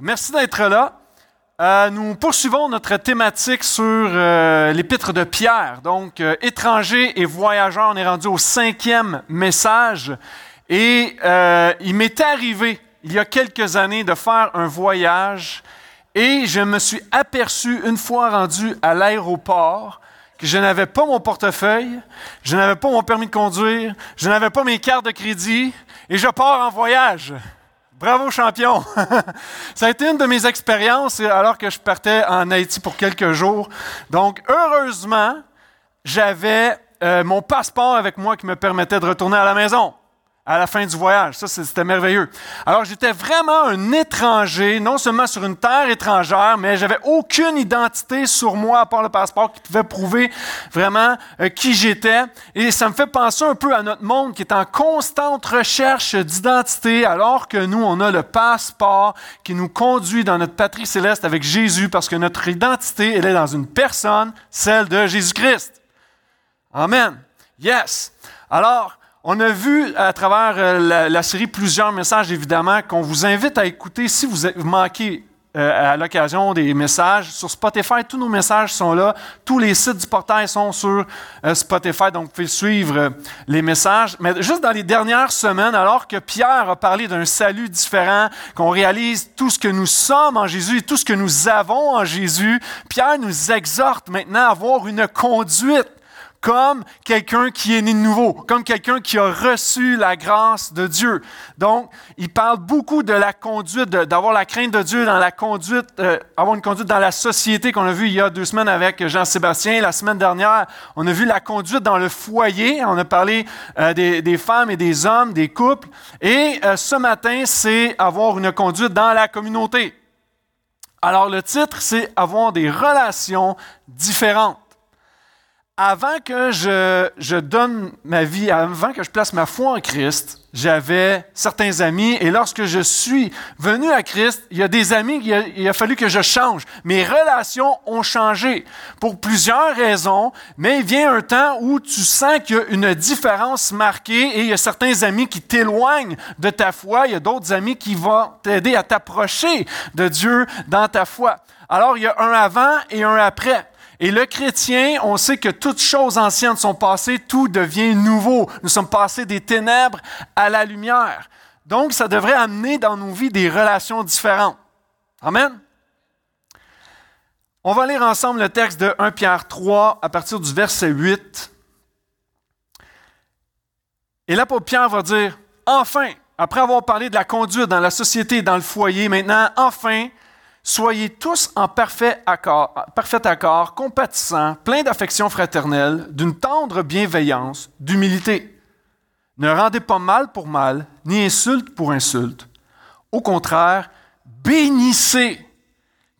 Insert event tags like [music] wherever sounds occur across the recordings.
Merci d'être là. Euh, nous poursuivons notre thématique sur euh, l'épître de Pierre. Donc, euh, étrangers et voyageurs, on est rendu au cinquième message. Et il m'est arrivé, il y a quelques années, de faire un voyage et je me suis aperçu, une fois rendu à l'aéroport, que je n'avais pas mon portefeuille, je n'avais pas mon permis de conduire, je n'avais pas mes cartes de crédit et je pars en voyage. Bravo, champion! [laughs] Ça a été une de mes expériences alors que je partais en Haïti pour quelques jours. Donc, heureusement, j'avais euh, mon passeport avec moi qui me permettait de retourner à la maison à la fin du voyage. Ça, c'était merveilleux. Alors, j'étais vraiment un étranger, non seulement sur une terre étrangère, mais j'avais aucune identité sur moi à part le passeport qui pouvait prouver vraiment euh, qui j'étais. Et ça me fait penser un peu à notre monde qui est en constante recherche d'identité, alors que nous, on a le passeport qui nous conduit dans notre patrie céleste avec Jésus, parce que notre identité, elle est dans une personne, celle de Jésus-Christ. Amen. Yes. Alors, on a vu à travers euh, la, série plusieurs messages, évidemment, qu'on vous invite à écouter si vous manquez euh, à l'occasion des messages. Sur Spotify, tous nos messages sont là. Tous les sites du portail sont sur euh, Spotify, donc vous pouvez suivre les messages. Mais juste dans les dernières semaines, alors que Pierre a parlé d'un salut différent, qu'on réalise tout ce que nous sommes en Jésus et tout ce que nous avons en Jésus, Pierre nous exhorte maintenant à avoir une conduite comme quelqu'un qui est né de nouveau, comme quelqu'un qui a reçu la grâce de Dieu. Donc, il parle beaucoup de la conduite, d'avoir la crainte de Dieu dans la conduite, euh, avoir une conduite dans la société qu'on a vu il y a deux semaines avec Jean-Sébastien. La semaine dernière, on a vu la conduite dans le foyer. On a parlé euh, des, femmes et des hommes, des couples. Et euh, ce matin, c'est avoir une conduite dans la communauté. Alors, le titre, c'est avoir des relations différentes avant que je, donne ma vie, avant que je place ma foi en Christ, j'avais certains amis et lorsque je suis venu à Christ, il y a des amis, il a, il a, fallu que je change. Mes relations ont changé pour plusieurs raisons, mais il vient un temps où tu sens qu'il y a une différence marquée et il y a certains amis qui t'éloignent de ta foi, il y a d'autres amis qui vont t'aider à t'approcher de Dieu dans ta foi. Alors il y a un avant et un après. Et le chrétien, on sait que toutes choses anciennes sont passées, tout devient nouveau. Nous sommes passés des ténèbres à la lumière. Donc, ça devrait amener dans nos vies des relations différentes. Amen. On va lire ensemble le texte de 1 Pierre 3 à partir du verset 8. Et là, Pierre va dire, enfin, après avoir parlé de la conduite dans la société et dans le foyer, maintenant, enfin, Soyez tous en parfait accord, parfait accord, compatissants, pleins d'affection fraternelle, d'une tendre bienveillance, d'humilité. Ne rendez pas mal pour mal, ni insulte pour insulte. Au contraire, bénissez,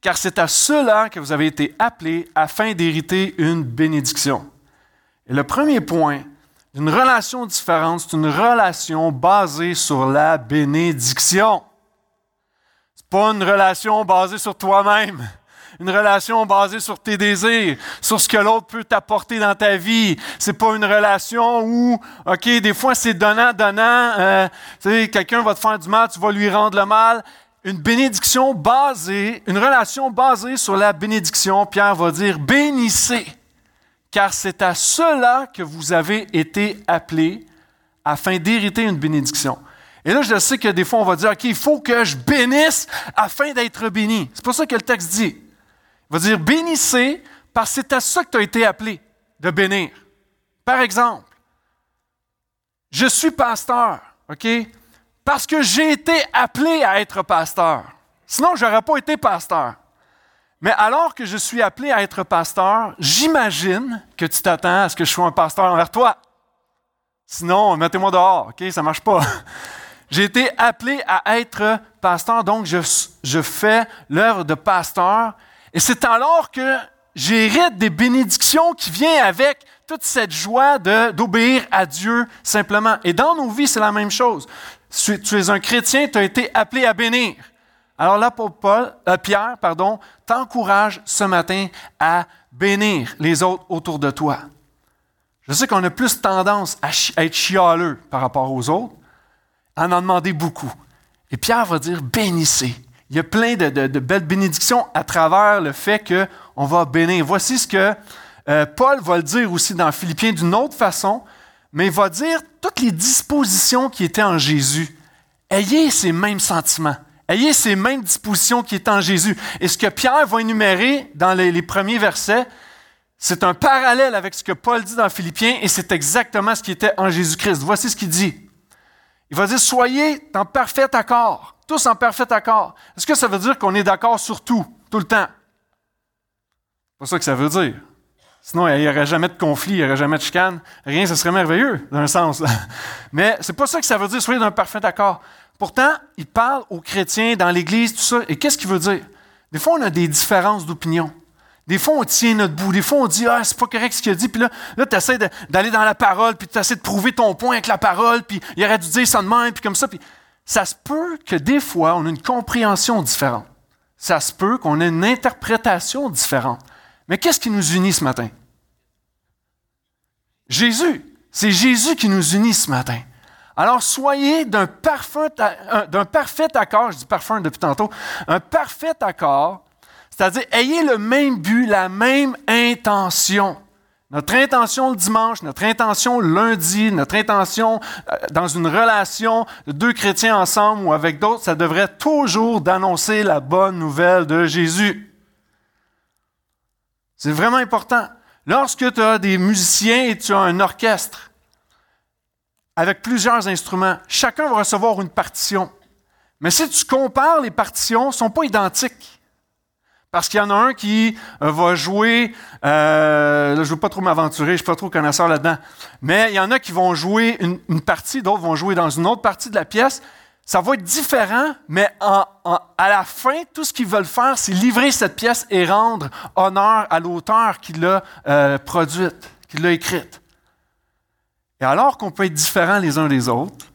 car c'est à cela que vous avez été appelés afin d'hériter une bénédiction. Et le premier point d'une relation différente, c'est une relation basée sur la bénédiction pas une relation basée sur toi-même. Une relation basée sur tes désirs, sur ce que l'autre peut t'apporter dans ta vie. C'est pas une relation où, OK, des fois c'est donnant, donnant. Sais, quelqu'un va te faire du mal, tu vas lui rendre le mal. Une bénédiction basée, une relation basée sur la bénédiction. Pierre va dire, bénissez, car c'est à cela que vous avez été appelés afin d'hériter une bénédiction. Et là, je sais que des fois, on va dire, OK, il faut que je bénisse afin d'être béni. C'est pas ça que le texte dit. Il va dire, bénissez parce que c'est à ça que tu as été appelé, de bénir. Par exemple, je suis pasteur, OK? Parce que j'ai été appelé à être pasteur. Sinon, je n'aurais pas été pasteur. Mais alors que je suis appelé à être pasteur, j'imagine que tu t'attends à ce que je sois un pasteur envers toi. Sinon, mettez-moi dehors, OK? Ça ne marche pas. J'ai été appelé à être pasteur, donc je, fais l'œuvre de pasteur. Et c'est alors que j'hérite des bénédictions qui viennent avec toute cette joie d'obéir à Dieu simplement. Et dans nos vies, c'est la même chose. Tu, es un chrétien, tu as été appelé à bénir. Alors pour Paul, euh, Pierre, pardon, t'encourage ce matin à bénir les autres autour de toi. Je sais qu'on a plus tendance à être chialeux par rapport aux autres, en en demander beaucoup. Et Pierre va dire bénissez. il y a plein de, belles bénédictions à travers le fait qu'on va bénir. Voici ce que euh, Paul va le dire aussi dans Philippiens d'une autre façon, mais il va dire toutes les dispositions qui étaient en Jésus. Ayez ces mêmes sentiments. Ayez ces mêmes dispositions qui étaient en Jésus. Et ce que Pierre va énumérer dans les premiers versets, c'est un parallèle avec ce que Paul dit dans Philippiens et c'est exactement ce qui était en Jésus-Christ. Voici ce qu'il dit. Il va dire, soyez en parfait accord tous en parfait accord. Est-ce que ça veut dire qu'on est d'accord sur tout, tout le temps? Pas ça que ça veut dire. Sinon, il n'y aurait jamais de conflit, il n'y aurait jamais de chicane. Rien, ce serait merveilleux, d'un sens. [laughs] Mais c'est pas ça que ça veut dire, soyez d'un parfait accord. Pourtant, il parle aux chrétiens dans l'Église, tout ça. Et qu'est-ce qu'il veut dire? Des fois, on a des différences d'opinion. Des fois, on tient notre bout. Des fois, on dit, ah, c'est pas correct ce qu'il a dit. Puis là, là tu essaies d'aller dans la parole, puis tu essaies de prouver ton point avec la parole, puis il aurait dû dire ça de même, puis comme ça. Puis ça se peut que des fois, on ait une compréhension différente. Ça se peut qu'on ait une interprétation différente. Mais qu'est-ce qui nous unit ce matin? Jésus. C'est Jésus qui nous unit ce matin. Alors soyez d'un parfait, d'un parfait accord, je dis parfum depuis tantôt, un parfait accord, c'est-à-dire ayez le même but, la même intention. Notre intention le dimanche, notre intention lundi, notre intention euh, dans une relation de deux chrétiens ensemble ou avec d'autres, ça devrait toujours d'annoncer la bonne nouvelle de Jésus. C'est vraiment important. Lorsque tu as des musiciens et tu as un orchestre avec plusieurs instruments, chacun va recevoir une partition. Mais si tu compares les partitions, ne sont pas identiques. Parce qu'il y en a un qui euh, va jouer, euh, je ne veux pas trop m'aventurer, je ne suis pas trop connaisseur là-dedans, mais il y en a qui vont jouer une, partie, d'autres vont jouer dans une autre partie de la pièce. Ça va être différent, mais à la fin, tout ce qu'ils veulent faire, c'est livrer cette pièce et rendre honneur à l'auteur qui l'a euh, produite, qui l'a écrite. Et alors qu'on peut être différents les uns des autres,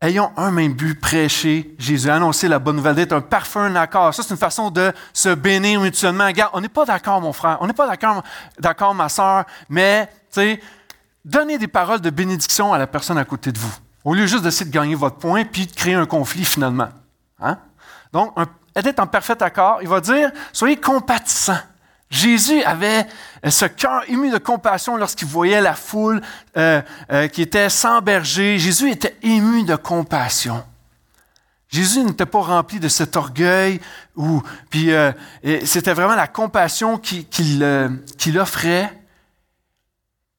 ayons un même but, prêcher Jésus, annoncer la bonne nouvelle, d'être un parfum, un accord. Ça, c'est une façon de se bénir mutuellement. Regarde, on n'est pas d'accord, mon frère, on n'est pas d'accord, d'accord, ma soeur, mais, tu sais, donnez des paroles de bénédiction à la personne à côté de vous, au lieu juste d'essayer de gagner votre point puis de créer un conflit finalement. Hein? Donc, être en parfait accord, il va dire, soyez compatissants. Jésus avait euh, ce cœur ému de compassion lorsqu'il voyait la foule euh, euh, qui était sans berger. Jésus était ému de compassion. Jésus n'était pas rempli de cet orgueil, ou puis c'était vraiment la compassion qu'il offrait.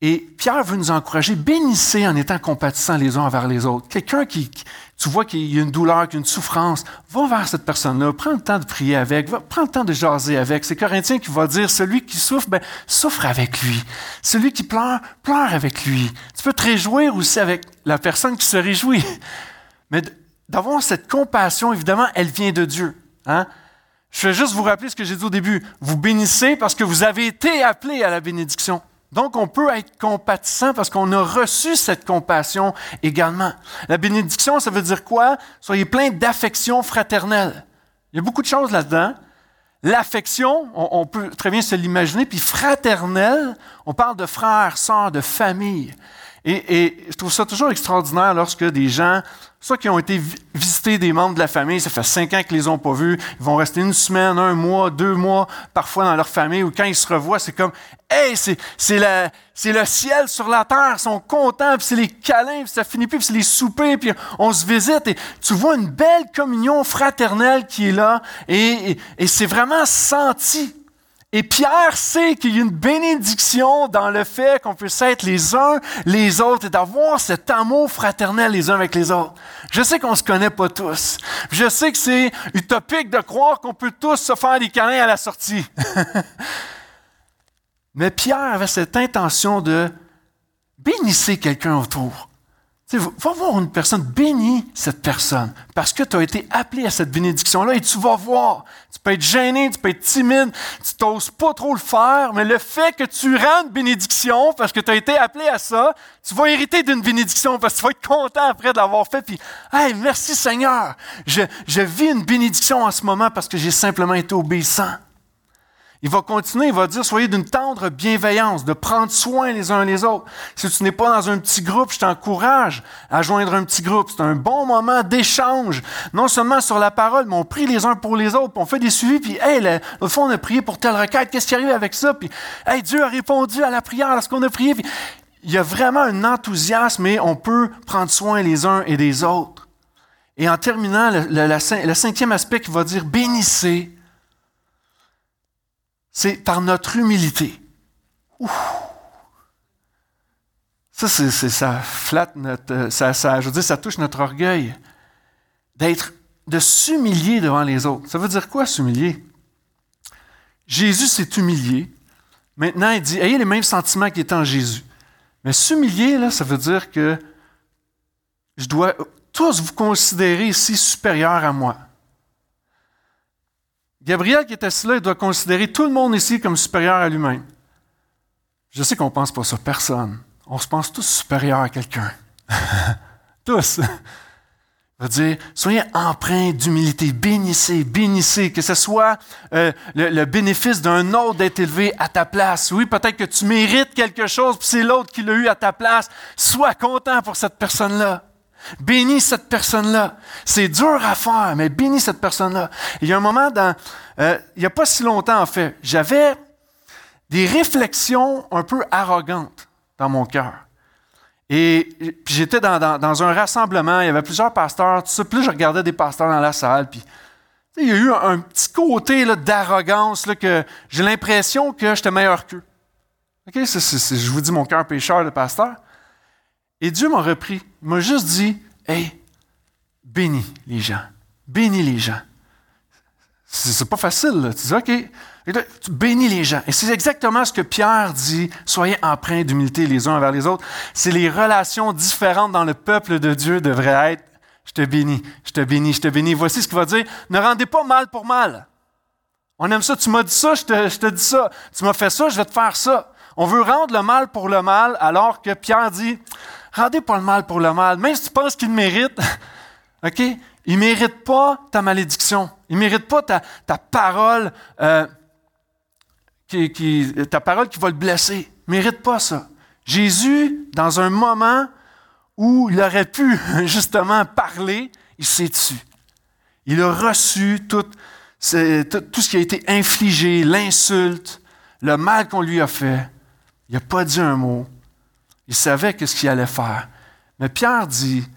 Et Pierre veut nous encourager, bénissez en étant compatissants les uns envers les autres. Quelqu'un qui, tu vois qu'il y a une douleur, qu'il y a une souffrance, va vers cette personne-là, prends le temps de prier avec, va, prends le temps de jaser avec. C'est Corinthien qui va dire, celui qui souffre, ben, souffre avec lui. Celui qui pleure, pleure avec lui. Tu peux te réjouir aussi avec la personne qui se réjouit. Mais d'avoir cette compassion, évidemment, elle vient de Dieu. Hein? Je vais juste vous rappeler ce que j'ai dit au début. Vous bénissez parce que vous avez été appelés à la bénédiction. Donc, on peut être compatissant parce qu'on a reçu cette compassion également. La bénédiction, ça veut dire quoi? Soyez plein d'affection fraternelle. Il y a beaucoup de choses là-dedans. L'affection, on, peut très bien se l'imaginer, puis fraternelle, on parle de frères, sœurs, de famille. Et, je trouve ça toujours extraordinaire lorsque des gens, soit qui ont été visiter des membres de la famille, ça fait cinq ans qu'ils les ont pas vus, ils vont rester une semaine, un mois, deux mois, parfois dans leur famille, ou quand ils se revoient, c'est comme, hey, c'est, le ciel sur la terre, ils sont contents, puis c'est les câlins, puis ça finit plus, puis c'est les soupers, puis on se visite, et tu vois une belle communion fraternelle qui est là, et c'est vraiment senti. Et Pierre sait qu'il y a une bénédiction dans le fait qu'on puisse être les uns les autres et d'avoir cet amour fraternel les uns avec les autres. Je sais qu'on ne se connaît pas tous. Je sais que c'est utopique de croire qu'on peut tous se faire des câlins à la sortie. [laughs] Mais Pierre avait cette intention de bénissez quelqu'un autour va voir une personne, bénis cette personne, parce que tu as été appelé à cette bénédiction-là et tu vas voir. Tu peux être gêné, tu peux être timide, tu n'oses pas trop le faire, mais le fait que tu rends une bénédiction, parce que tu as été appelé à ça, tu vas hériter d'une bénédiction, parce que tu vas être content après de l'avoir fait, puis, hey, merci Seigneur, je vis une bénédiction en ce moment parce que j'ai simplement été obéissant. Il va continuer, il va dire, soyez d'une tendre bienveillance, de prendre soin les uns les autres. Si tu n'es pas dans un petit groupe, je t'encourage à joindre un petit groupe. C'est un bon moment d'échange, non seulement sur la parole, mais on prie les uns pour les autres, puis on fait des suivis, puis, hey, l'autre fois, on a prié pour telle requête, qu'est-ce qui arrive avec ça? Puis, hey, Dieu a répondu à la prière lorsqu'on a prié. Il y a vraiment un enthousiasme et on peut prendre soin les uns et des autres. Et en terminant, le, le cinquième aspect qui va dire bénissez c'est par notre humilité. Ça, ça flatte notre, ça, ça, je veux dire, ça touche notre orgueil. D'être, de s'humilier devant les autres. Ça veut dire quoi, s'humilier? Jésus s'est humilié. Maintenant, il dit, ayez les mêmes sentiments qui étaient en Jésus. Mais s'humilier, là, ça veut dire que je dois tous vous considérer ici supérieurs à moi. Gabriel qui était là, il doit considérer tout le monde ici comme supérieur à lui-même. Je sais qu'on ne pense pas ça, personne. On se pense tous supérieurs à quelqu'un. [laughs] tous. [laughs] Il va dire, soyez empreints d'humilité, bénissez, bénissez, que ce soit euh, le, bénéfice d'un autre d'être élevé à ta place. Oui, peut-être que tu mérites quelque chose, puis c'est l'autre qui l'a eu à ta place. Sois content pour cette personne-là. Bénis cette personne-là. C'est dur à faire, mais bénis cette personne-là. Il y a un moment dans, euh, il n'y a pas si longtemps en fait, j'avais des réflexions un peu arrogantes dans mon cœur. Et puis j'étais dans, un rassemblement, il y avait plusieurs pasteurs, tout ça. Puis je regardais des pasteurs dans la salle, puis il y a eu un, petit côté d'arrogance, que j'ai l'impression que j'étais meilleur qu'eux. OK? je vous dis mon cœur pécheur de pasteur. Et Dieu m'a repris. M'a juste dit Hey, bénis les gens. Bénis les gens. C'est pas facile. Tu dis OK. Bénis les gens. Et c'est exactement ce que Pierre dit soyez empreints d'humilité les uns envers les autres. C'est les relations différentes dans le peuple de Dieu devraient être je te bénis, je te bénis, je te bénis. Voici ce qu'il va dire ne rendez pas mal pour mal. On aime ça. Tu m'as dit ça, je te dis ça. Tu m'as fait ça, je vais te faire ça. On veut rendre le mal pour le mal, alors que Pierre dit rendez pas le mal pour le mal. Même si tu penses qu'il mérite, [laughs] OK? Il ne mérite pas ta malédiction. Il ne mérite pas ta, parole, euh, qui, ta parole qui va le blesser. Il ne mérite pas ça. Jésus, dans un moment où il aurait pu [laughs] justement parler, il s'est tué. Il a reçu tout ce qui a été infligé, l'insulte, le mal qu'on lui a fait. Il n'a pas dit un mot. Il savait ce qu'il allait faire. Mais Pierre dit,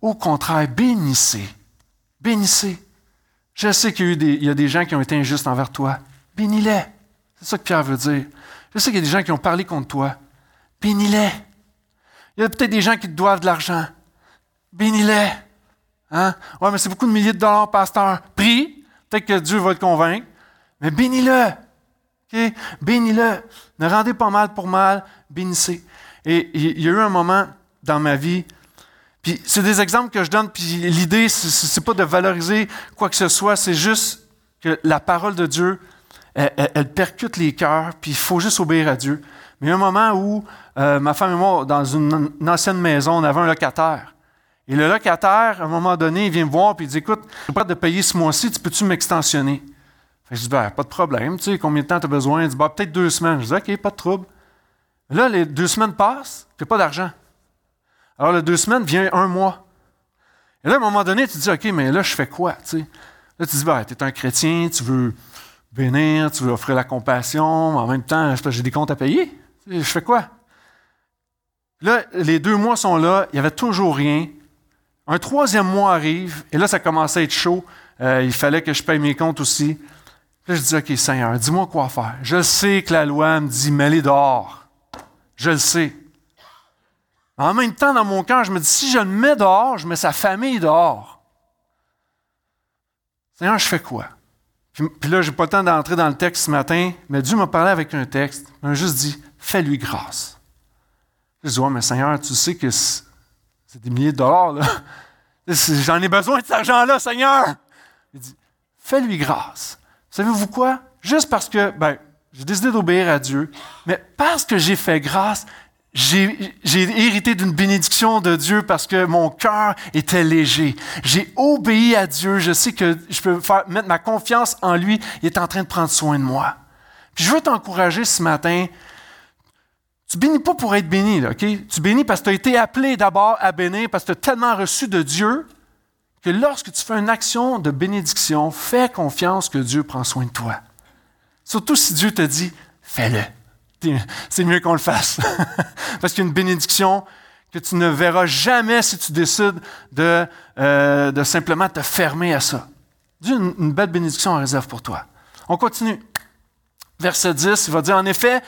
au contraire, bénissez. Bénissez. Je sais qu'il y, a des, gens qui ont été injustes envers toi. Bénis-les. C'est ça que Pierre veut dire. Je sais qu'il y a des gens qui ont parlé contre toi. Bénis-les. Il y a peut-être des gens qui te doivent de l'argent. Bénis-les. Hein? Ouais, mais c'est beaucoup de milliers de dollars, pasteur. Prie. Peut-être que Dieu va te convaincre. Mais bénis-le. Bénis-le. Ne rendez pas mal pour mal. Bénissez. Et il y a eu un moment dans ma vie, puis c'est des exemples que je donne, puis l'idée, c'est pas de valoriser quoi que ce soit, c'est juste que la parole de Dieu, elle, percute les cœurs, puis il faut juste obéir à Dieu. Mais il y a un moment où euh, ma femme et moi, dans une, ancienne maison, on avait un locataire. Et le locataire, à un moment donné, il vient me voir et il dit Écoute, je suis prêt de payer ce mois-ci, tu peux-tu m'extensionner Je dis ben, Pas de problème, tu sais, combien de temps tu as besoin? Il dit ben, Peut-être deux semaines. Je dis Ok, pas de trouble. Là, les deux semaines passent, tu n'as pas d'argent. Alors, les deux semaines vient un mois. Et là, à un moment donné, tu te dis, OK, mais là, je fais quoi? Là, tu dis, ben, tu es un chrétien, tu veux bénir, tu veux offrir la compassion, mais en même temps, j'ai des comptes à payer. Je fais quoi? Là, les deux mois sont là, il n'y avait toujours rien. Un troisième mois arrive, et là, ça commençait à être chaud. Euh, il fallait que je paye mes comptes aussi. Là, je dis, OK, Seigneur, dis-moi quoi faire. Je sais que la loi me dit, mets-les dehors. Je le sais. En même temps, dans mon cœur, je me dis, si je le mets dehors, je mets sa famille dehors. Seigneur, je fais quoi? Puis, là, je n'ai pas le temps d'entrer dans le texte ce matin, mais Dieu m'a parlé avec un texte. Il m'a juste dit, fais-lui grâce. Je dis, ouais, mais Seigneur, tu sais que c'est des milliers de dollars, là. [laughs] J'en ai besoin de cet argent-là, Seigneur. Il dit, fais-lui grâce. Savez-vous quoi? Juste parce que, ben, j'ai décidé d'obéir à Dieu, mais parce que j'ai fait grâce, j'ai hérité d'une bénédiction de Dieu parce que mon cœur était léger. J'ai obéi à Dieu. Je sais que je peux mettre ma confiance en lui. Il est en train de prendre soin de moi. Je veux t'encourager ce matin. Tu bénis pas pour être béni, OK? Tu bénis parce que tu as été appelé d'abord à bénir, parce que tu as tellement reçu de Dieu que lorsque tu fais une action de bénédiction, fais confiance que Dieu prend soin de toi. Surtout si Dieu te dit, fais-le. C'est mieux qu'on le fasse. [laughs] parce qu'il y a une bénédiction que tu ne verras jamais si tu décides de, euh, de simplement te fermer à ça. Dieu a une, belle bénédiction en réserve pour toi. On continue. Verset 10, il va dire en effet,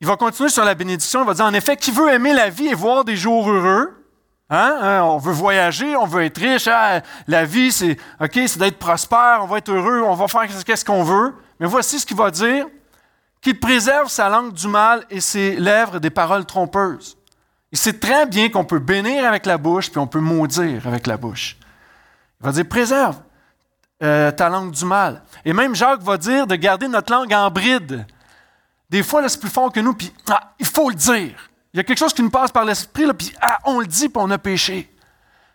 il va continuer sur la bénédiction, il va dire en effet, qui veut aimer la vie et voir des jours heureux, Hein? hein? On veut voyager, on veut être riche. Hein? La vie, c'est d'être prospère, on va être heureux, on va faire ce qu'on veut. Mais voici ce qu'il va dire qu'il préserve sa langue du mal et ses lèvres des paroles trompeuses. Il sait très bien qu'on peut bénir avec la bouche, puis on peut maudire avec la bouche. Il va dire, préserve euh, ta langue du mal. Et même Jacques va dire de garder notre langue en bride. Des fois, c'est plus fort que nous, puis ah, il faut le dire. Il y a quelque chose qui nous passe par l'esprit, puis ah, on le dit, puis on a péché.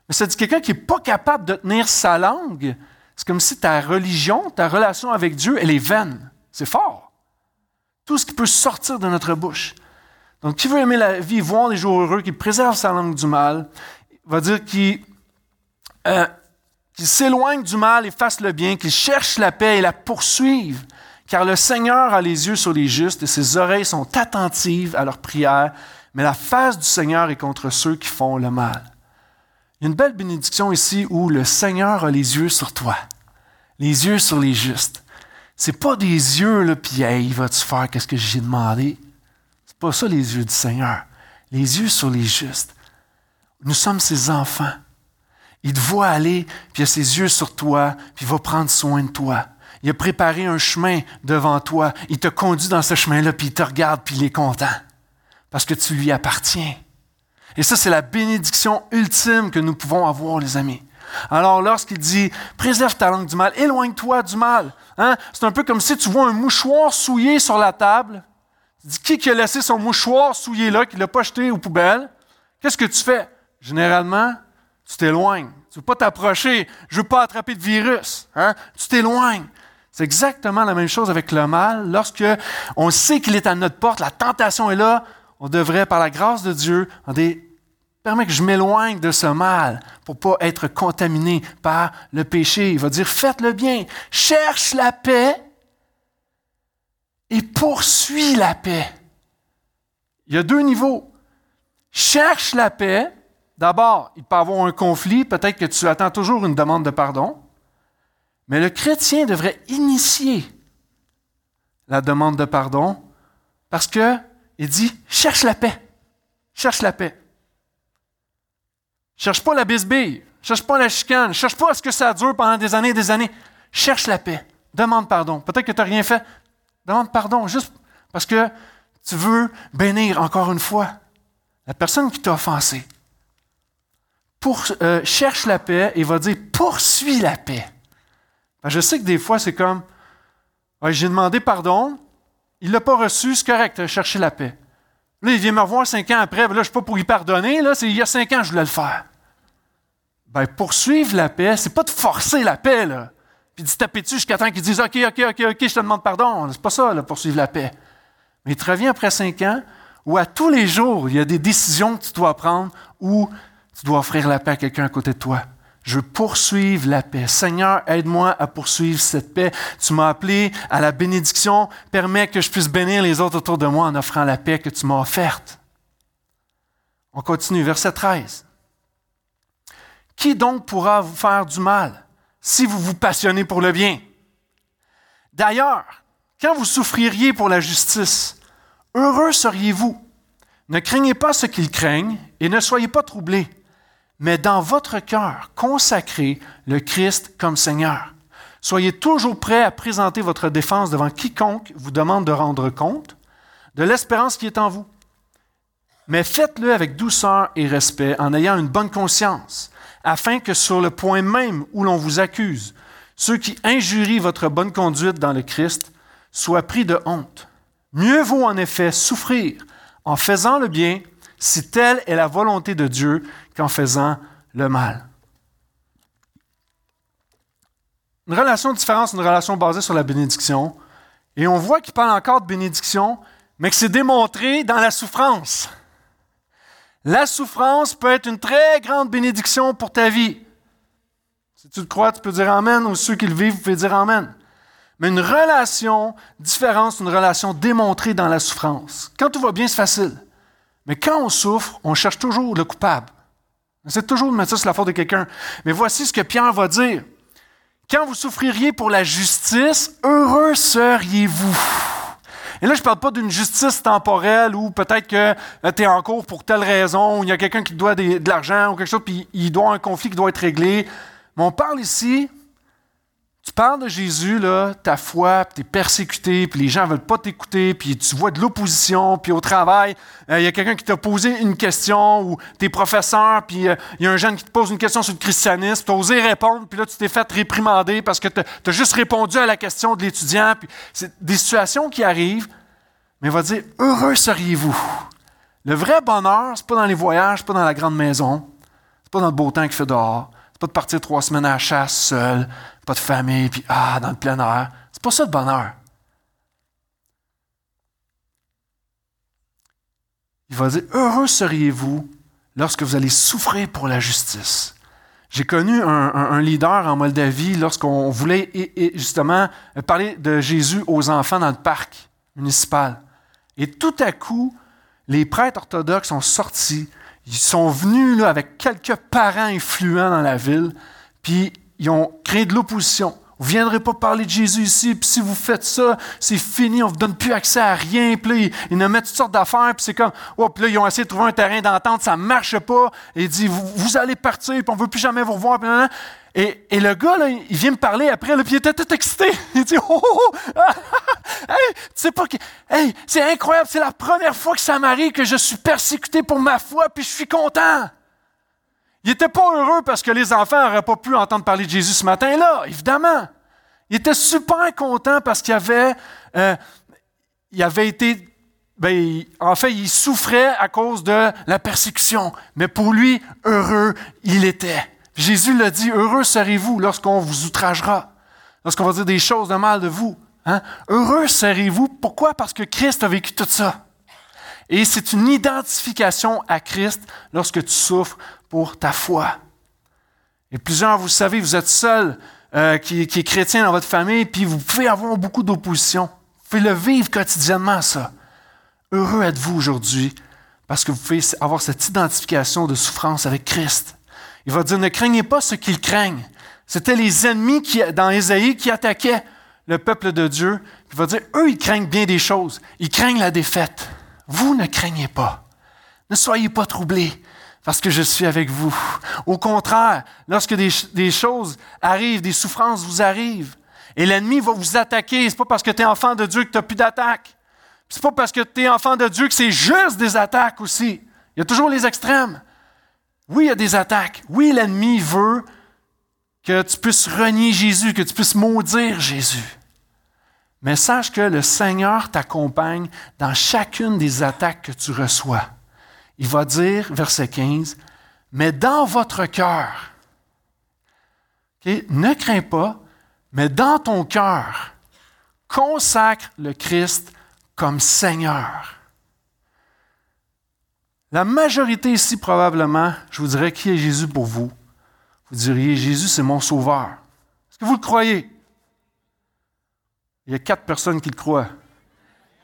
Mais ça dit quelqu'un qui n'est pas capable de tenir sa langue. C'est comme si ta religion, ta relation avec Dieu, elle est vaine. C'est fort. Tout ce qui peut sortir de notre bouche. Donc, qui veut aimer la vie, voir les jours heureux, qui préserve sa langue du mal, va dire qu'il euh, s'éloigne du mal et fasse le bien, qu'il cherche la paix et la poursuive. Car le Seigneur a les yeux sur les justes et ses oreilles sont attentives à leurs prières, mais la face du Seigneur est contre ceux qui font le mal. Il y a une belle bénédiction ici où le Seigneur a les yeux sur toi, les yeux sur les justes. C'est pas des yeux, là, puis hey, vas-tu faire qu'est-ce que j'ai demandé? pas ça les yeux du Seigneur. Les yeux sur les justes. Nous sommes ses enfants. Il te voit aller, puis il a ses yeux sur toi, puis il va prendre soin de toi. Il a préparé un chemin devant toi. Il te conduit dans ce chemin-là, puis il te regarde, puis il est content. Parce que tu lui appartiens. Et ça, c'est la bénédiction ultime que nous pouvons avoir, les amis. Alors, lorsqu'il dit préserve ta langue du mal, éloigne-toi du mal, hein? c'est un peu comme si tu vois un mouchoir souillé sur la table, qui qui a laissé son mouchoir souillé là, qui l'a pas jeté aux poubelles? Qu'est-ce que tu fais? Généralement, tu t'éloignes. Tu ne veux pas t'approcher. Je ne veux pas attraper de virus. Hein? Tu t'éloignes. C'est exactement la même chose avec le mal. Lorsque on sait qu'il est à notre porte, la tentation est là, on devrait, par la grâce de Dieu, on que je m'éloigne de ce mal pour pas être contaminé par le péché. Il va dire, faites le bien, cherche la paix et poursuit la paix. Il y a deux niveaux. Cherche la paix. D'abord, il peut y avoir un conflit, peut-être que tu attends toujours une demande de pardon, mais le chrétien devrait initier la demande de pardon parce que il dit cherche la paix. Cherche la paix. Cherche pas la bisbille. Cherche pas la chicane. Cherche pas à ce que ça dure pendant des années et des années. Cherche la paix. Demande pardon. Peut-être que tu n'as rien fait. Demande pardon juste parce que tu veux bénir encore une fois la personne qui t'a offensé. Pour, euh, cherche la paix et va dire poursuis la paix. je sais que des fois, c'est comme j'ai demandé pardon, il ne l'a pas reçu, c'est correct, chercher la paix. Là, il vient me revoir cinq ans après, là, je ne suis pas pour y pardonner, là, c'est il y a cinq ans je voulais le faire. Ben, poursuivre la paix, c'est pas de forcer la paix, puis de taper dessus jusqu'à temps qu'ils disent OK, OK, OK, OK, je te demande pardon. C'est pas ça, poursuivre la paix. Mais il te revient après cinq ans où à tous les jours, il y a des décisions que tu dois prendre où tu dois offrir la paix à quelqu'un à côté de toi. Je veux poursuivre la paix. Seigneur, aide-moi à poursuivre cette paix. Tu m'as appelé à la bénédiction. Permets que je puisse bénir les autres autour de moi en offrant la paix que tu m'as offerte. On continue, verset 13. Qui donc pourra vous faire du mal? si vous vous passionnez pour le bien? D'ailleurs, quand vous souffririez pour la justice, heureux seriez-vous. Ne craignez pas ce qu'ils craignent et ne soyez pas troublés, mais dans votre cœur, consacrez le Christ comme Seigneur. Soyez toujours prêts à présenter votre défense devant quiconque vous demande de rendre compte de l'espérance qui est en vous. Mais faites-le avec douceur et respect en ayant une bonne conscience afin que sur le point même où l'on vous accuse, ceux qui injurient votre bonne conduite dans le Christ soient pris de honte. Mieux vaut en effet souffrir en faisant le bien, si telle est la volonté de Dieu, qu'en faisant le mal. Une relation différente, une relation basée sur la bénédiction. Et on voit qu'il parle encore de bénédiction, mais que c'est démontré dans la souffrance. La souffrance peut être une très grande bénédiction pour ta vie. Si tu le crois, tu peux dire Amen, ou ceux qui le vivent, vous pouvez dire Amen. Mais une relation différente, une relation démontrée dans la souffrance. Quand tout va bien, c'est facile. Mais quand on souffre, on cherche toujours le coupable. On essaie toujours de mettre ça sur la faute de quelqu'un. Mais voici ce que Pierre va dire. Quand vous souffririez pour la justice, heureux seriez-vous? Et là, je ne parle pas d'une justice temporelle où peut-être que euh, tu es en cours pour telle raison, ou il y a quelqu'un qui doit de l'argent ou quelque chose, puis il doit un conflit qui doit être réglé. Mais on parle ici tu parles de Jésus, là, ta foi, puis tu es persécuté, puis les gens ne veulent pas t'écouter, puis tu vois de l'opposition, puis au travail, euh, il y a quelqu'un qui t'a posé une question, ou tes professeurs, puis euh, il y a un jeune qui te pose une question sur le christianisme, tu as osé répondre, puis là, tu t'es fait réprimander parce que tu as, juste répondu à la question de l'étudiant. Puis c'est des situations qui arrivent, mais il va dire Heureux seriez-vous? Le vrai bonheur, c'est pas dans les voyages, c'est pas dans la grande maison, c'est pas dans le beau temps qui fait dehors, c'est pas de partir trois semaines à la chasse seul, pas de famille, puis ah, dans le plein air. C'est pas ça le bonheur. Il va dire Heureux seriez-vous lorsque vous allez souffrir pour la justice. J'ai connu un, leader en Moldavie lorsqu'on voulait justement parler de Jésus aux enfants dans le parc municipal. Et tout à coup, les prêtres orthodoxes sont sortis. Ils sont venus là, avec quelques parents influents dans la ville, puis ils ont créé de l'opposition. Vous ne viendrez pas parler de Jésus ici, puis si vous faites ça, c'est fini, on ne vous donne plus accès à rien. Puis là, ils, nous mettent toutes sortes d'affaires, puis c'est comme, oh, puis là, ils ont essayé de trouver un terrain d'entente, ça ne marche pas. Et il dit, vous, allez partir, puis on ne veut plus jamais vous revoir. et, et, le gars, là, il vient me parler après, puis il était tout excité. [laughs] Il dit, oh, oh, oh [laughs] tu sais pas que, hey, c'est incroyable, c'est la première fois que ça m'arrive que je suis persécuté pour ma foi, puis je suis content. Il n'était pas heureux parce que les enfants n'auraient pas pu entendre parler de Jésus ce matin-là, évidemment. Il était super content parce qu'il avait, euh, avait été, ben, en fait, il souffrait à cause de la persécution, mais pour lui, heureux il était. Jésus l'a dit, heureux serez-vous lorsqu'on vous outragera, lorsqu'on va dire des choses de mal de vous. Hein? Heureux serez-vous. Pourquoi? Parce que Christ a vécu tout ça. Et c'est une identification à Christ lorsque tu souffres pour ta foi. Et plusieurs, vous savez, vous êtes seul euh, qui, est chrétien dans votre famille, puis vous pouvez avoir beaucoup d'opposition. Vous pouvez le vivre quotidiennement, ça. Heureux êtes-vous aujourd'hui parce que vous pouvez avoir cette identification de souffrance avec Christ. Il va dire, ne craignez pas ce qu'ils craignent. C'était les ennemis qui, dans Ésaïe qui attaquaient le peuple de Dieu. Il va dire, eux, ils craignent bien des choses. Ils craignent la défaite. Vous ne craignez pas. Ne soyez pas troublés parce que je suis avec vous. Au contraire, lorsque des, choses arrivent, des souffrances vous arrivent, et l'ennemi va vous attaquer, c'est pas parce que tu es enfant de Dieu que tu n'as plus d'attaque. C'est pas parce que tu es enfant de Dieu que c'est juste des attaques aussi. Il y a toujours les extrêmes. Oui, il y a des attaques. Oui, l'ennemi veut que tu puisses renier Jésus, que tu puisses maudire Jésus. Mais sache que le Seigneur t'accompagne dans chacune des attaques que tu reçois. Il va dire, verset 15, mais dans votre cœur, ne crains pas, mais dans ton cœur, consacre le Christ comme Seigneur. La majorité ici, probablement, je vous dirais, qui est Jésus pour vous? Vous diriez, Jésus, c'est mon sauveur. Est-ce que vous le croyez? Il y a quatre personnes qui le croient.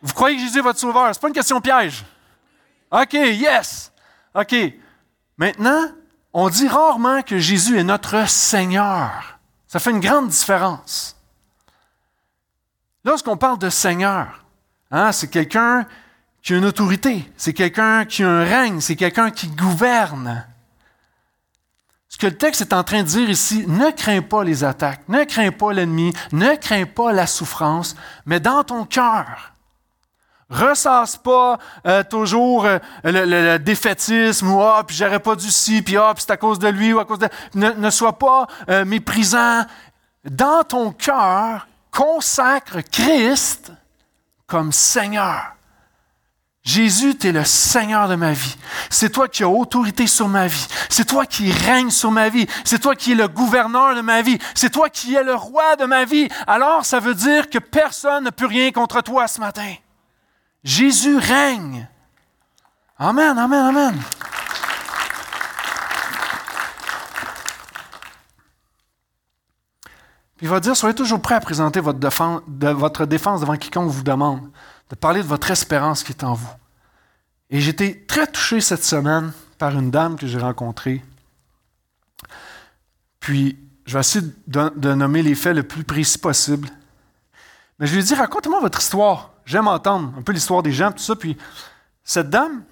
Vous croyez que Jésus est votre sauveur? Ce n'est pas une question piège. OK, yes. OK. Maintenant, on dit rarement que Jésus est notre Seigneur. Ça fait une grande différence. Lorsqu'on parle de Seigneur, hein, c'est quelqu'un qui a une autorité, c'est quelqu'un qui a un règne, c'est quelqu'un qui gouverne. Ce que le texte est en train de dire ici, ne crains pas les attaques, ne crains pas l'ennemi, ne crains pas la souffrance, mais dans ton cœur, ressasse pas euh, toujours euh, le, défaitisme ou ah puis j'aurais pas dû ci puis ah puis c'est à cause de lui ou à cause de ne, sois pas euh, méprisant dans ton cœur consacre Christ comme Seigneur Jésus, tu es le Seigneur de ma vie. C'est toi qui as autorité sur ma vie. C'est toi qui règnes sur ma vie. C'est toi qui es le gouverneur de ma vie. C'est toi qui es le roi de ma vie. Alors, ça veut dire que personne ne peut rien contre toi ce matin. Jésus règne. Amen, amen, amen. il va dire, soyez toujours prêts à présenter votre défense, devant quiconque vous demande, de parler de votre espérance qui est en vous. Et j'étais très touché cette semaine par une dame que j'ai rencontrée. Puis, je vais essayer de, nommer les faits le plus précis possible. Mais je lui ai dit, racontez-moi votre histoire. J'aime entendre un peu l'histoire des gens, tout ça. Puis, cette dame,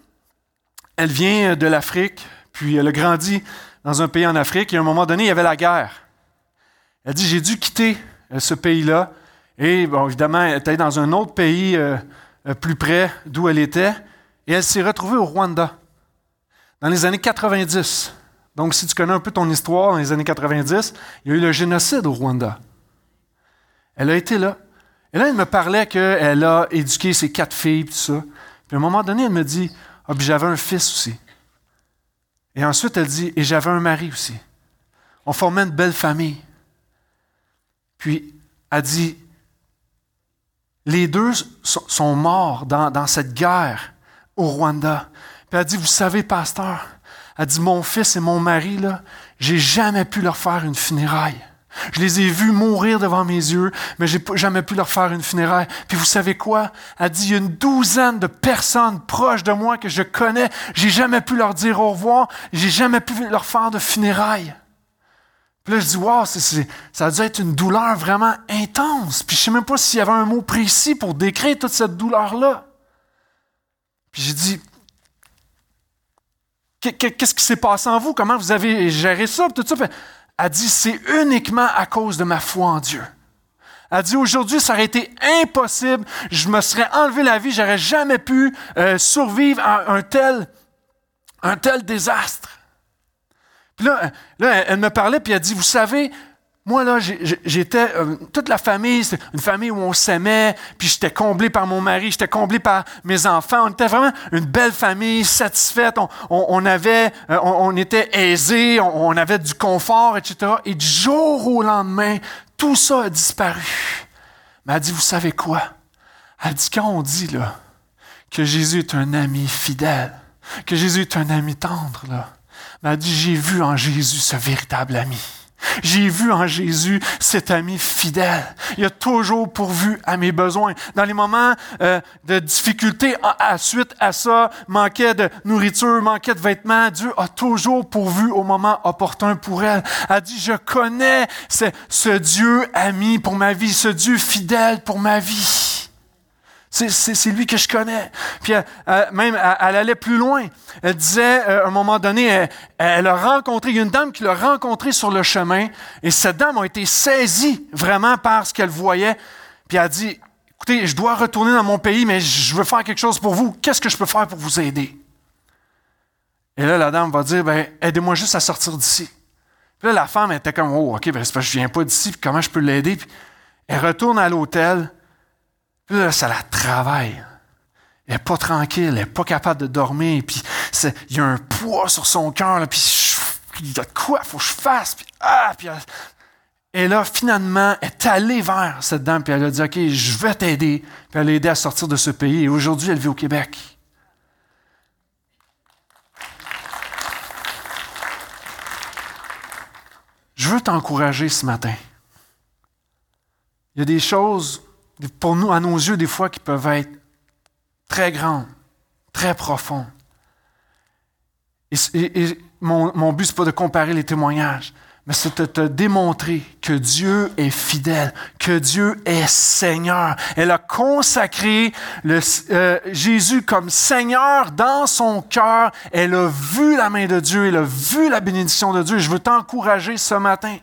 elle vient de l'Afrique, puis elle a grandi dans un pays en Afrique, et à un moment donné, il y avait la guerre. Elle dit, j'ai dû quitter euh, ce pays-là. Et bon, évidemment, elle était dans un autre pays euh, euh, plus près d'où elle était. Et elle s'est retrouvée au Rwanda dans les années 90. Donc, si tu connais un peu ton histoire dans les années 90, il y a eu le génocide au Rwanda. Elle a été là. Et là, elle me parlait qu'elle a éduqué ses quatre filles, tout ça. Puis à un moment donné, elle me dit Ah, puis j'avais un fils aussi. Et ensuite, elle dit Et j'avais un mari aussi. On formait une belle famille. Puis, elle dit, les deux sont morts dans, cette guerre au Rwanda. Puis elle dit, vous savez, pasteur, elle dit, mon fils et mon mari, là, j'ai jamais pu leur faire une funéraille. Je les ai vus mourir devant mes yeux, mais j'ai jamais pu leur faire une funéraille. Puis vous savez quoi? Elle dit, il y a une douzaine de personnes proches de moi que je connais. J'ai jamais pu leur dire au revoir. J'ai jamais pu leur faire de funérailles. Puis là, je dis, wow, ça a dû être une douleur vraiment intense. Puis je sais même pas s'il y avait un mot précis pour décrire toute cette douleur-là. Puis j'ai dit, qu'est-ce qui s'est passé en vous? Comment vous avez géré ça? Tout ça. A dit, c'est uniquement à cause de ma foi en Dieu. Elle a dit, aujourd'hui, ça aurait été impossible. Je me serais enlevé la vie. J'aurais jamais pu euh, survivre à un tel, un tel désastre. Puis là, elle me parlait, puis elle dit, vous savez, moi, là, j'étais, euh, toute la famille, c'est une famille où on s'aimait, puis j'étais comblé par mon mari, j'étais comblé par mes enfants. On était vraiment une belle famille, satisfaite. On, avait, euh, on, était aisés, on, avait du confort, etc. Et du jour au lendemain, tout ça a disparu. Mais elle dit, vous savez quoi? Elle dit, quand on dit, là, que Jésus est un ami fidèle, que Jésus est un ami tendre, là, m'a dit, j'ai vu en Jésus ce véritable ami. J'ai vu en Jésus cet ami fidèle. Il a toujours pourvu à mes besoins. Dans les moments euh, de difficulté, à, suite à ça, manquait de nourriture, manquait de vêtements, Dieu a toujours pourvu au moment opportun pour elle. Elle a dit, je connais ce Dieu ami pour ma vie, ce Dieu fidèle pour ma vie. C'est lui que je connais. Puis même, elle, allait plus loin. Elle disait, euh, à un moment donné, elle, a rencontré, il y a une dame qui l'a rencontrée sur le chemin, et cette dame a été saisie vraiment par ce qu'elle voyait. Puis elle a dit, écoutez, je dois retourner dans mon pays, mais je veux faire quelque chose pour vous. Qu'est-ce que je peux faire pour vous aider? Et là, la dame va dire, ben, aidez-moi juste à sortir d'ici. Puis là, la femme était comme, oh, OK, ben, c'est parce je viens pas d'ici, comment je peux l'aider? elle retourne à l'hôtel, puis là, ça la travaille. Elle n'est pas tranquille, elle n'est pas capable de dormir. Puis il y a un poids sur son cœur. Puis il y a de quoi, il faut que je fasse. Puis, ah, puis, et là, finalement, elle est allée vers cette dame. Puis elle a dit OK, je vais t'aider. Puis elle l'a aidé à sortir de ce pays. Et aujourd'hui, elle vit au Québec. Je veux t'encourager ce matin. Il y a des choses pour nous, à nos yeux, des fois, qui peuvent être très grandes, très profondes. Et, mon, but, ce n'est pas de comparer les témoignages, mais c'est de te démontrer que Dieu est fidèle, que Dieu est Seigneur. Elle a consacré le, euh, Jésus comme Seigneur dans son cœur. Elle a vu la main de Dieu, elle a vu la bénédiction de Dieu. Je veux t'encourager ce matin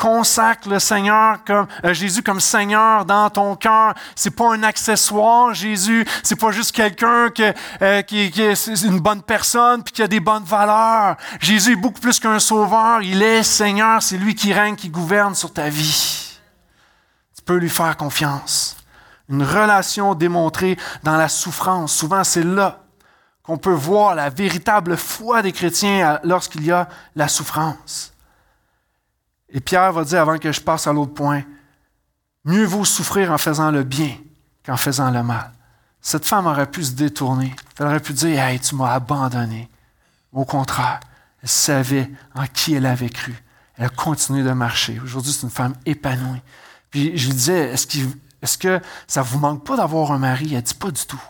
consacre le Seigneur comme euh, Jésus comme Seigneur dans ton cœur. C'est pas un accessoire, Jésus. C'est pas juste quelqu'un euh, qui, qui, est une bonne personne puis qui a des bonnes valeurs. Jésus est beaucoup plus qu'un sauveur. Il est Seigneur. C'est lui qui règne, qui gouverne sur ta vie. Tu peux lui faire confiance. Une relation démontrée dans la souffrance. Souvent, c'est là qu'on peut voir la véritable foi des chrétiens lorsqu'il y a la souffrance. Et Pierre va dire, avant que je passe à l'autre point, mieux vaut souffrir en faisant le bien qu'en faisant le mal. Cette femme aurait pu se détourner. Elle aurait pu dire, Hey, tu m'as abandonné. Au contraire, elle savait en qui elle avait cru. Elle a continué de marcher. Aujourd'hui, c'est une femme épanouie. Puis je lui disais, est-ce, que ça ne vous manque pas d'avoir un mari? Elle dit, pas du tout.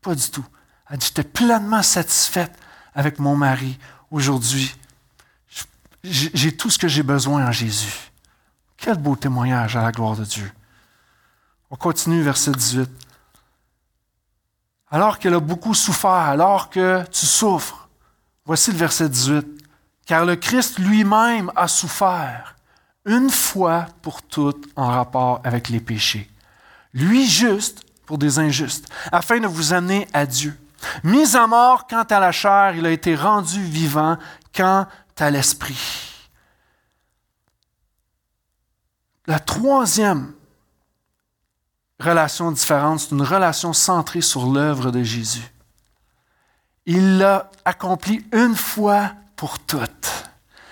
Pas du tout. Elle dit, j'étais pleinement satisfaite avec mon mari aujourd'hui. J'ai tout ce que j'ai besoin en Jésus. Quel beau témoignage à la gloire de Dieu. On continue, verset 18. Alors qu'elle a beaucoup souffert, alors que tu souffres, voici le verset 18. Car le Christ lui-même a souffert une fois pour toutes en rapport avec les péchés. Lui juste pour des injustes, afin de vous amener à Dieu. Mis à mort quant à la chair, il a été rendu vivant quant à l'esprit. La troisième relation différente, c'est une relation centrée sur l'œuvre de Jésus. Il l'a accompli une fois pour toutes.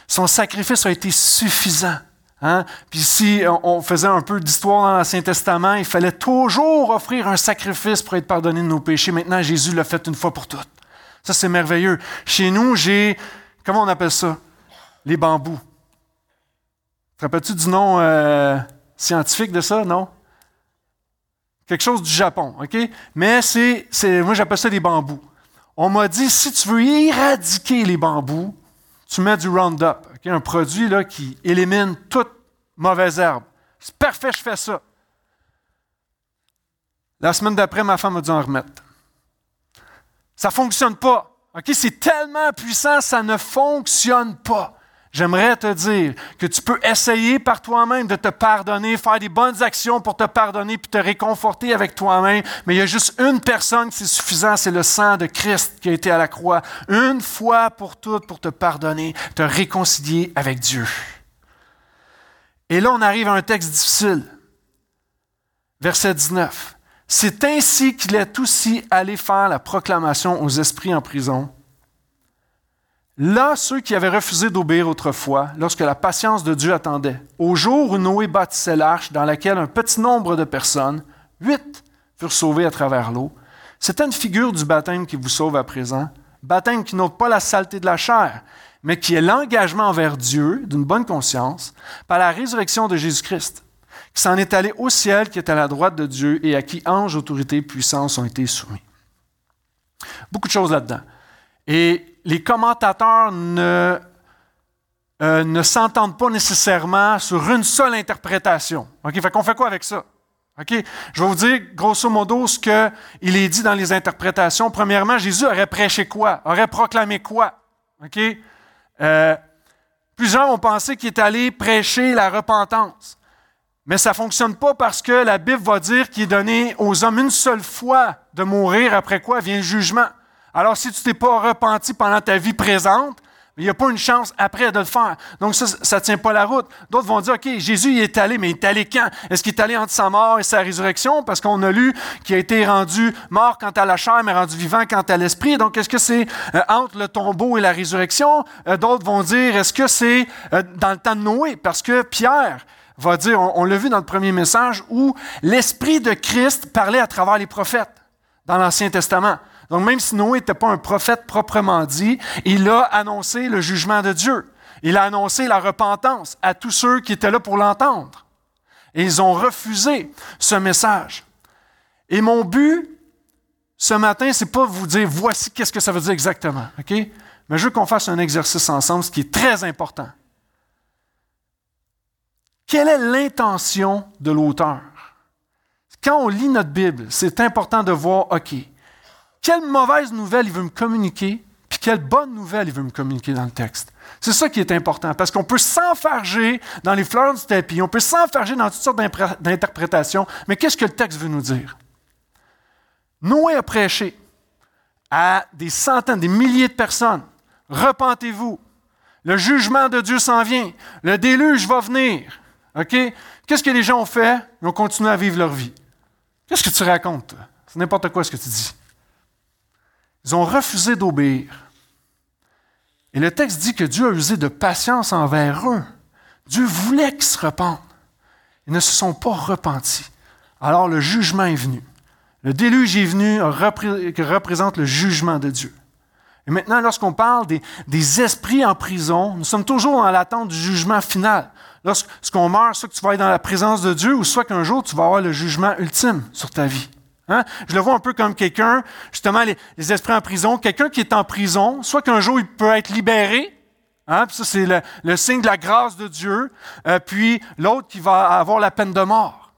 Son sacrifice a été suffisant. Hein? Puis si on faisait un peu d'histoire dans l'Ancien Testament, il fallait toujours offrir un sacrifice pour être pardonné de nos péchés. Maintenant, Jésus l'a fait une fois pour toutes. Ça, c'est merveilleux. Chez nous, j'ai, comment on appelle ça? Les bambous. Te rappelles-tu du nom euh, scientifique de ça, non? Quelque chose du Japon, OK? Mais c'est, moi j'appelle ça des bambous. On m'a dit, si tu veux éradiquer les bambous, tu mets du Roundup, un produit là, qui élimine toute mauvaise herbe. C'est parfait, je fais ça. La semaine d'après, ma femme m'a dû en remettre. Ça ne fonctionne pas. OK? C'est tellement puissant, ça ne fonctionne pas. J'aimerais te dire que tu peux essayer par toi-même de te pardonner, faire des bonnes actions pour te pardonner puis te réconforter avec toi-même, mais il y a juste une personne qui c'est suffisant, c'est le sang de Christ qui a été à la croix, une fois pour toutes pour te pardonner, te réconcilier avec Dieu. Et là, on arrive à un texte difficile. Verset 19. C'est ainsi qu'il est aussi allé faire la proclamation aux esprits en prison. Là, ceux qui avaient refusé d'obéir autrefois, lorsque la patience de Dieu attendait, au jour où Noé bâtissait l'arche dans laquelle un petit nombre de personnes, huit, furent sauvées à travers l'eau, c'était une figure du baptême qui vous sauve à présent, baptême qui n'ôte pas la saleté de la chair, mais qui est l'engagement envers Dieu d'une bonne conscience par la résurrection de Jésus-Christ, s'en est allé au ciel, qui est à la droite de Dieu et à qui anges, autorités, puissances ont été soumis. Beaucoup de choses là-dedans. Et les commentateurs ne, euh, ne s'entendent pas nécessairement sur une seule interprétation. OK? Fait qu'on fait quoi avec ça? OK? Je vais vous dire, grosso modo, ce qu'il est dit dans les interprétations. Premièrement, Jésus aurait prêché quoi? Aurait proclamé quoi? OK? Euh, plusieurs ont pensé qu'il est allé prêcher la repentance. Mais ça ne fonctionne pas parce que la Bible va dire qu'il est donné aux hommes une seule fois de mourir, après quoi vient le jugement. Alors, si tu t'es pas repenti pendant ta vie présente, il n'y a pas une chance après de le faire. Donc, ça, ça ne tient pas la route. D'autres vont dire, OK, Jésus, il est allé, mais il est allé quand? Est-ce qu'il est allé entre sa mort et sa résurrection? Parce qu'on a lu qu'il a été rendu mort quant à la chair, mais rendu vivant quant à l'esprit. Donc, est-ce que c'est euh, entre le tombeau et la résurrection? Euh, d'autres vont dire, est-ce que c'est euh, dans le temps de Noé? Parce que Pierre on l'a vu dans le premier message, où l'Esprit de Christ parlait à travers les prophètes dans l'Ancien Testament. Donc même si Noé n'était pas un prophète proprement dit, il a annoncé le jugement de Dieu. Il a annoncé la repentance à tous ceux qui étaient là pour l'entendre. Et ils ont refusé ce message. Et mon but ce matin, c'est pas vous dire voici qu'est-ce que ça veut dire exactement? Mais je veux qu'on fasse un exercice ensemble, ce qui est très important. Quelle est l'intention de l'auteur? Quand on lit notre Bible, c'est important de voir, OK, quelle mauvaise nouvelle il veut me communiquer, puis quelle bonne nouvelle il veut me communiquer dans le texte. C'est ça qui est important, parce qu'on peut s'enfarger dans les fleurs du tapis, on peut s'enfarger dans toutes sortes d'interprétations, mais qu'est-ce que le texte veut nous dire? Noé a prêché à des centaines, des milliers de personnes. Repentez-vous. Le jugement de Dieu s'en vient. Le déluge va venir. OK? Qu'est-ce que les gens ont fait? Ils ont continué à vivre leur vie. Qu'est-ce que tu racontes? C'est n'importe quoi ce que tu dis. Ils ont refusé d'obéir. Et le texte dit que Dieu a usé de patience envers eux. Dieu voulait qu'ils se repentent. Ils ne se sont pas repentis. Alors le jugement est venu. Le déluge est venu, qui représente le jugement de Dieu. Et maintenant, lorsqu'on parle des, des, esprits en prison, nous sommes toujours dans l'attente du jugement final. Lorsqu'on meurt, soit que tu vas être dans la présence de Dieu, ou soit qu'un jour tu vas avoir le jugement ultime sur ta vie. Hein? Je le vois un peu comme quelqu'un, justement, les, esprits en prison, quelqu'un qui est en prison, soit qu'un jour il peut être libéré, hein? ça c'est le, signe de la grâce de Dieu, euh, puis l'autre qui va avoir la peine de mort.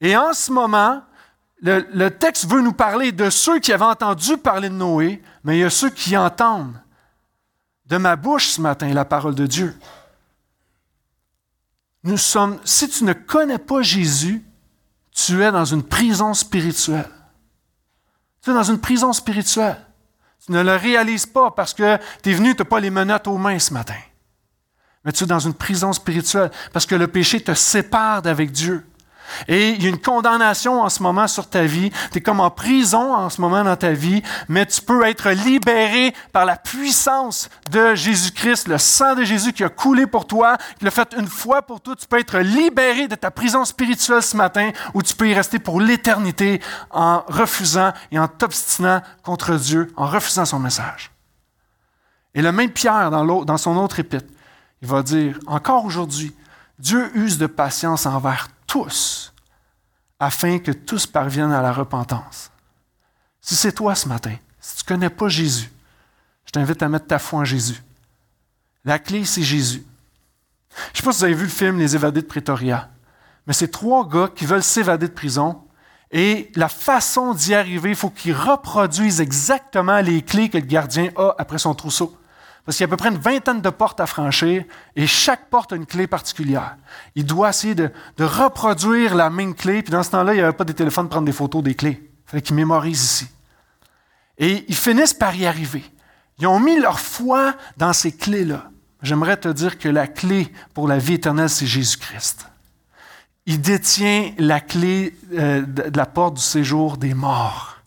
Et en ce moment, le, texte veut nous parler de ceux qui avaient entendu parler de Noé, mais il y a ceux qui entendent de ma bouche ce matin la parole de Dieu. Nous sommes, si tu ne connais pas Jésus, tu es dans une prison spirituelle. Tu es dans une prison spirituelle. Tu ne le réalises pas parce que tu es venu, tu n'as pas les menottes aux mains ce matin. Mais tu es dans une prison spirituelle parce que le péché te sépare d'avec Dieu. Et il y a une condamnation en ce moment sur ta vie. Tu es comme en prison en ce moment dans ta vie, mais tu peux être libéré par la puissance de Jésus-Christ, le sang de Jésus qui a coulé pour toi, qui l'a fait une fois pour toutes. Tu peux être libéré de ta prison spirituelle ce matin ou tu peux y rester pour l'éternité en refusant et en t'obstinant contre Dieu, en refusant son message. Et le même Pierre, dans, dans son autre épître, il va dire, encore aujourd'hui, Dieu use de patience envers tous, afin que tous parviennent à la repentance. Si c'est toi ce matin, si tu ne connais pas Jésus, je t'invite à mettre ta foi en Jésus. La clé, c'est Jésus. Je ne sais pas si vous avez vu le film Les évadés de Pretoria, mais c'est trois gars qui veulent s'évader de prison et la façon d'y arriver, il faut qu'ils reproduisent exactement les clés que le gardien a après son trousseau. Parce qu'il y a à peu près une vingtaine de portes à franchir et chaque porte a une clé particulière. Il doit essayer de, reproduire la même clé. Puis dans ce temps-là, il n'y avait pas des téléphones pour prendre des photos des clés. Il fallait qu'ils mémorisent ici. Et ils finissent par y arriver. Ils ont mis leur foi dans ces clés-là. J'aimerais te dire que la clé pour la vie éternelle, c'est Jésus-Christ. Il détient la clé euh, de la porte du séjour des morts.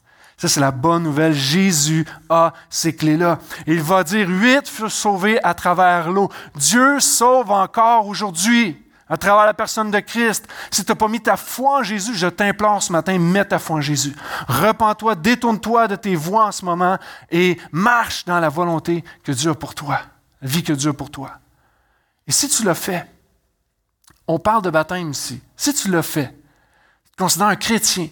Ça, c'est la bonne nouvelle. Jésus a ces clés-là. Il va dire, huit furent sauvés à travers l'eau. Dieu sauve encore aujourd'hui à travers la personne de Christ. Si tu n'as pas mis ta foi en Jésus, je t'implore ce matin, mets ta foi en Jésus. Repends-toi, détourne-toi de tes voies en ce moment et marche dans la volonté que Dieu a pour toi, la vie que Dieu a pour toi. Et si tu le fais, on parle de baptême ici. Si tu le fais, tu te considères un chrétien,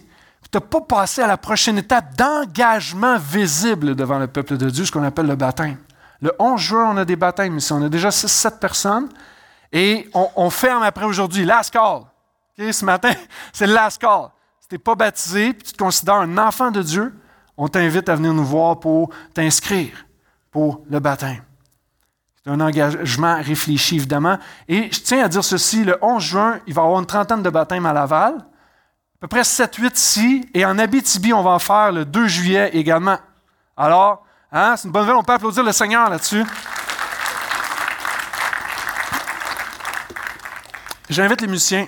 tu n'as pas passé à la prochaine étape d'engagement visible devant le peuple de Dieu, ce qu'on appelle le baptême. Le 11 juin, on a des baptêmes ici. On a déjà 6-7 personnes. Et on, ferme après aujourd'hui. Last call. ce matin, [laughs] c'est le last call. Si tu n'es pas baptisé puis tu te considères un enfant de Dieu, on t'invite à venir nous voir pour t'inscrire pour le baptême. C'est un engagement réfléchi, évidemment. Et je tiens à dire ceci, le 11 juin, il va y avoir une trentaine de baptêmes à Laval peu près 7-8 ici, et en Abitibi, on va en faire le 2 juillet également. Alors, hein, c'est une bonne nouvelle, on peut applaudir le Seigneur là-dessus. J'invite les musiciens.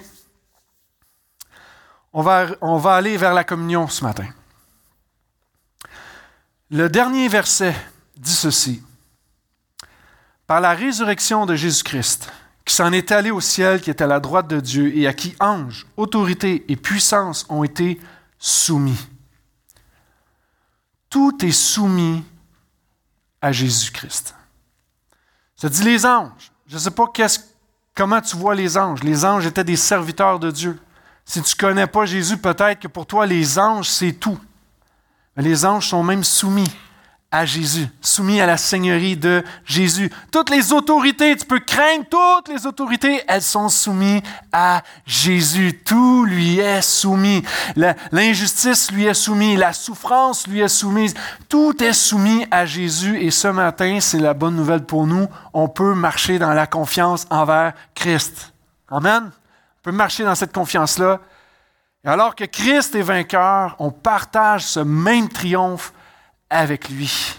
On va, on va aller vers la communion ce matin. Le dernier verset dit ceci. Par la résurrection de Jésus-Christ, qui s'en est allé au ciel, qui est à la droite de Dieu, et à qui anges, autorités et puissances ont été soumis. Tout est soumis à Jésus-Christ. Ça dit les anges. Je ne sais pas comment tu vois les anges. Les anges étaient des serviteurs de Dieu. Si tu ne connais pas Jésus, peut-être que pour toi, les anges, c'est tout. Mais les anges sont même soumis à Jésus, soumis à la seigneurie de Jésus. Toutes les autorités, tu peux craindre toutes les autorités, elles sont soumises à Jésus. Tout lui est soumis. L'injustice lui est soumise, la souffrance lui est soumise. Tout est soumis à Jésus et ce matin, c'est la bonne nouvelle pour nous. On peut marcher dans la confiance envers Christ. Amen. On peut marcher dans cette confiance-là. Et alors que Christ est vainqueur, on partage ce même triomphe avec lui.